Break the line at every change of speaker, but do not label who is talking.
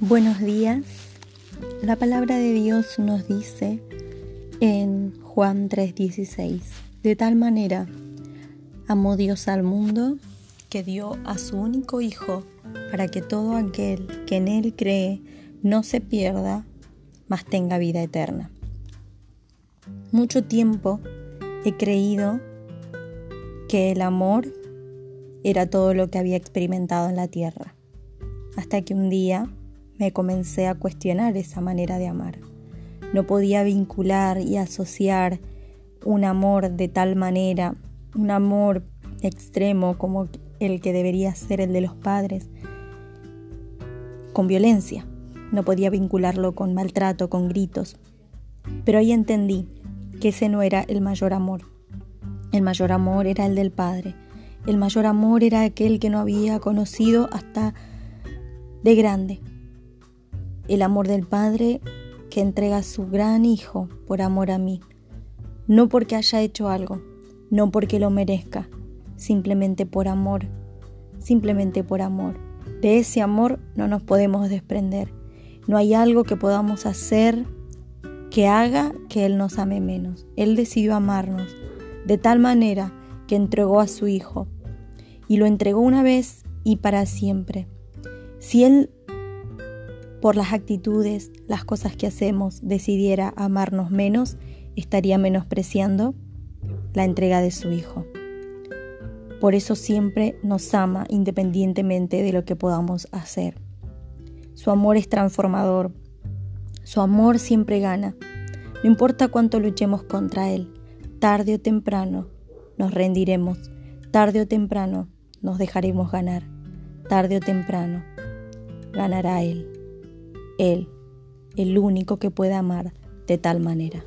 Buenos días. La palabra de Dios nos dice en Juan 3:16, de tal manera amó Dios al mundo que dio a su único Hijo para que todo aquel que en Él cree no se pierda, mas tenga vida eterna. Mucho tiempo he creído que el amor era todo lo que había experimentado en la tierra, hasta que un día me comencé a cuestionar esa manera de amar. No podía vincular y asociar un amor de tal manera, un amor extremo como el que debería ser el de los padres, con violencia. No podía vincularlo con maltrato, con gritos. Pero ahí entendí que ese no era el mayor amor. El mayor amor era el del Padre. El mayor amor era aquel que no había conocido hasta de grande el amor del Padre que entrega a su gran Hijo por amor a mí, no porque haya hecho algo, no porque lo merezca, simplemente por amor, simplemente por amor. De ese amor no nos podemos desprender. No hay algo que podamos hacer que haga que Él nos ame menos. Él decidió amarnos de tal manera que entregó a su Hijo y lo entregó una vez y para siempre. Si Él por las actitudes, las cosas que hacemos, decidiera amarnos menos, estaría menospreciando la entrega de su Hijo. Por eso siempre nos ama independientemente de lo que podamos hacer. Su amor es transformador. Su amor siempre gana. No importa cuánto luchemos contra Él, tarde o temprano nos rendiremos. Tarde o temprano nos dejaremos ganar. Tarde o temprano ganará Él. Él, el único que puede amar de tal manera.